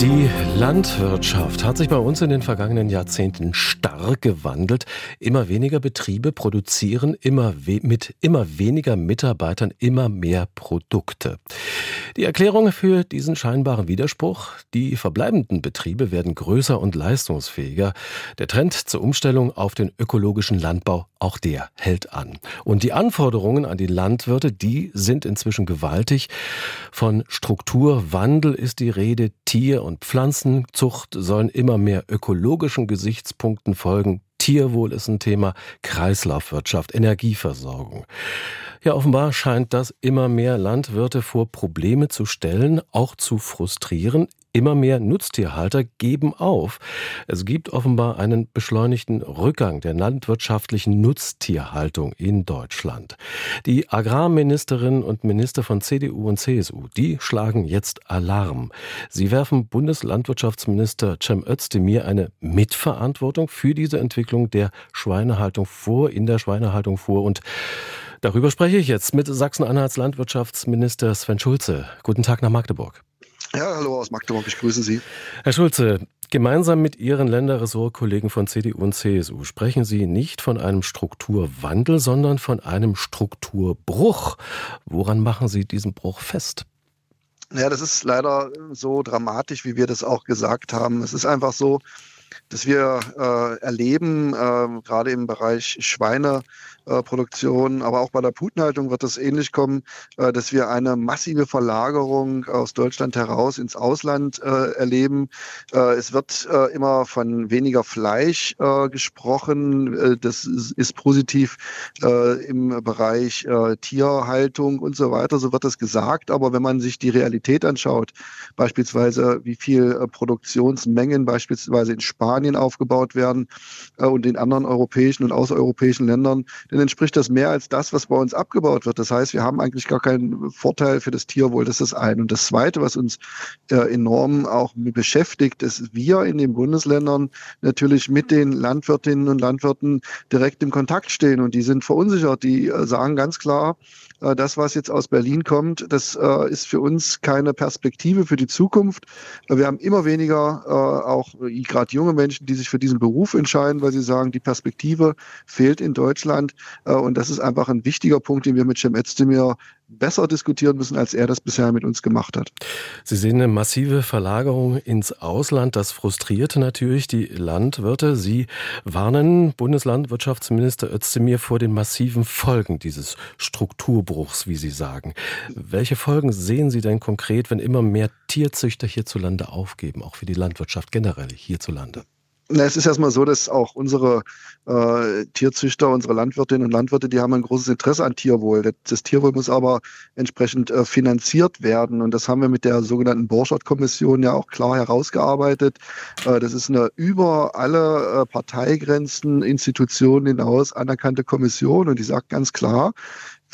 Die Landwirtschaft hat sich bei uns in den vergangenen Jahrzehnten stark gewandelt. Immer weniger Betriebe produzieren immer mit immer weniger Mitarbeitern immer mehr Produkte. Die Erklärung für diesen scheinbaren Widerspruch, die verbleibenden Betriebe werden größer und leistungsfähiger. Der Trend zur Umstellung auf den ökologischen Landbau, auch der hält an. Und die Anforderungen an die Landwirte, die sind inzwischen gewaltig. Von Strukturwandel ist die Rede, Tier- und Pflanzenzucht sollen immer mehr ökologischen Gesichtspunkten folgen. Tierwohl ist ein Thema, Kreislaufwirtschaft, Energieversorgung. Ja, offenbar scheint das immer mehr Landwirte vor Probleme zu stellen, auch zu frustrieren. Immer mehr Nutztierhalter geben auf. Es gibt offenbar einen beschleunigten Rückgang der landwirtschaftlichen Nutztierhaltung in Deutschland. Die Agrarministerinnen und Minister von CDU und CSU, die schlagen jetzt Alarm. Sie werfen Bundeslandwirtschaftsminister Cem Özdemir eine Mitverantwortung für diese Entwicklung der Schweinehaltung vor, in der Schweinehaltung vor und Darüber spreche ich jetzt mit Sachsen-Anhalts Landwirtschaftsminister Sven Schulze. Guten Tag nach Magdeburg. Ja, hallo aus Magdeburg, ich grüße Sie. Herr Schulze, gemeinsam mit Ihren Länderressortkollegen von CDU und CSU sprechen Sie nicht von einem Strukturwandel, sondern von einem Strukturbruch. Woran machen Sie diesen Bruch fest? Ja, das ist leider so dramatisch, wie wir das auch gesagt haben. Es ist einfach so, dass wir äh, erleben, äh, gerade im Bereich Schweineproduktion, aber auch bei der Putenhaltung wird es ähnlich kommen, äh, dass wir eine massive Verlagerung aus Deutschland heraus ins Ausland äh, erleben. Äh, es wird äh, immer von weniger Fleisch gesprochen. das ist, ist positiv im Bereich Tierhaltung und so weiter. So wird das gesagt. Aber wenn man sich die Realität anschaut, beispielsweise wie viel Produktionsmengen beispielsweise in Spanien Spanien aufgebaut werden äh, und in anderen europäischen und außereuropäischen Ländern, dann entspricht das mehr als das, was bei uns abgebaut wird. Das heißt, wir haben eigentlich gar keinen Vorteil für das Tierwohl. Das ist das eine. Und das zweite, was uns äh, enorm auch beschäftigt, ist, wir in den Bundesländern natürlich mit den Landwirtinnen und Landwirten direkt im Kontakt stehen und die sind verunsichert. Die äh, sagen ganz klar, das, was jetzt aus Berlin kommt, das äh, ist für uns keine Perspektive für die Zukunft. Wir haben immer weniger äh, auch gerade junge Menschen, die sich für diesen Beruf entscheiden, weil sie sagen, die Perspektive fehlt in Deutschland. Und das ist einfach ein wichtiger Punkt, den wir mit Cem Özdemir besser diskutieren müssen, als er das bisher mit uns gemacht hat. Sie sehen eine massive Verlagerung ins Ausland. Das frustriert natürlich die Landwirte. Sie warnen Bundeslandwirtschaftsminister Özdemir vor den massiven Folgen dieses Strukturbruchs, wie Sie sagen. Welche Folgen sehen Sie denn konkret, wenn immer mehr Tierzüchter hierzulande aufgeben, auch für die Landwirtschaft generell hierzulande? Na, es ist erstmal so, dass auch unsere äh, Tierzüchter, unsere Landwirtinnen und Landwirte, die haben ein großes Interesse an Tierwohl. Das, das Tierwohl muss aber entsprechend äh, finanziert werden. Und das haben wir mit der sogenannten Borschert-Kommission ja auch klar herausgearbeitet. Äh, das ist eine über alle äh, Parteigrenzen, Institutionen hinaus anerkannte Kommission. Und die sagt ganz klar,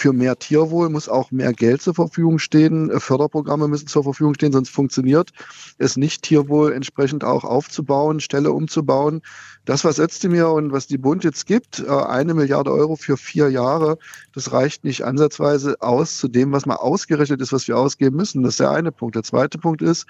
für mehr Tierwohl muss auch mehr Geld zur Verfügung stehen. Äh, Förderprogramme müssen zur Verfügung stehen, sonst funktioniert es nicht, Tierwohl entsprechend auch aufzubauen, Ställe umzubauen. Das, was Özdemir und was die Bund jetzt gibt, äh, eine Milliarde Euro für vier Jahre, das reicht nicht ansatzweise aus zu dem, was mal ausgerechnet ist, was wir ausgeben müssen. Das ist der eine Punkt. Der zweite Punkt ist,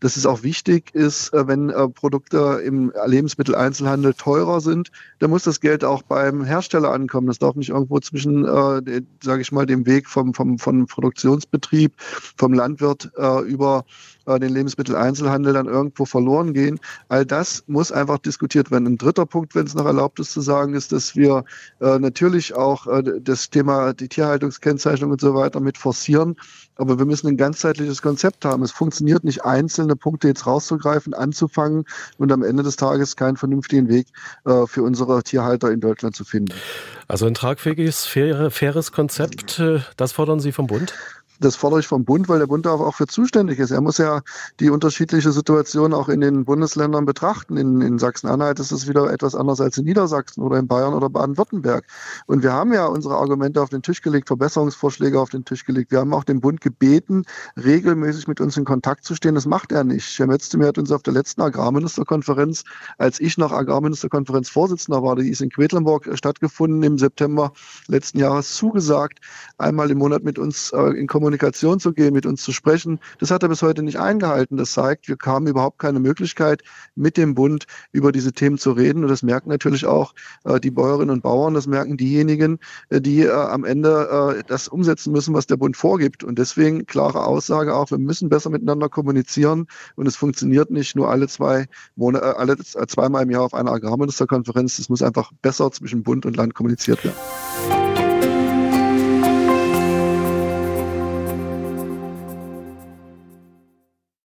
dass es auch wichtig ist, äh, wenn Produkte im Lebensmitteleinzelhandel teurer sind, dann muss das Geld auch beim Hersteller ankommen. Das darf nicht irgendwo zwischen, äh, sage ich mal, dem Weg vom, vom, vom Produktionsbetrieb, vom Landwirt äh, über äh, den Lebensmitteleinzelhandel dann irgendwo verloren gehen. All das muss einfach diskutiert werden. Ein dritter Punkt, wenn es noch erlaubt ist zu sagen, ist, dass wir äh, natürlich auch äh, das Thema die Tierhaltungskennzeichnung und so weiter mit forcieren. Aber wir müssen ein ganzheitliches Konzept haben. Es funktioniert nicht, einzelne Punkte jetzt rauszugreifen, anzufangen und am Ende des Tages keinen vernünftigen Weg äh, für unsere Tierhalter in Deutschland zu finden. Also ein tragfähiges, faire, faires Konzept, äh, das fordern Sie vom Bund? Das fordere ich vom Bund, weil der Bund auch für zuständig ist. Er muss ja die unterschiedliche Situation auch in den Bundesländern betrachten. In, in Sachsen-Anhalt ist es wieder etwas anders als in Niedersachsen oder in Bayern oder Baden-Württemberg. Und wir haben ja unsere Argumente auf den Tisch gelegt, Verbesserungsvorschläge auf den Tisch gelegt. Wir haben auch den Bund gebeten, regelmäßig mit uns in Kontakt zu stehen. Das macht er nicht. Herr Metztemir hat uns auf der letzten Agrarministerkonferenz, als ich noch Agrarministerkonferenz Vorsitzender war, die ist in Quedlinburg stattgefunden im September letzten Jahres, zugesagt, einmal im Monat mit uns äh, in Kommunikation Kommunikation zu gehen, mit uns zu sprechen. Das hat er bis heute nicht eingehalten. Das zeigt, wir haben überhaupt keine Möglichkeit, mit dem Bund über diese Themen zu reden. Und das merken natürlich auch äh, die Bäuerinnen und Bauern, das merken diejenigen, äh, die äh, am Ende äh, das umsetzen müssen, was der Bund vorgibt. Und deswegen klare Aussage auch, wir müssen besser miteinander kommunizieren. Und es funktioniert nicht nur alle zwei Monate, äh, alle äh, zweimal im Jahr auf einer Agrarministerkonferenz. Es muss einfach besser zwischen Bund und Land kommuniziert werden.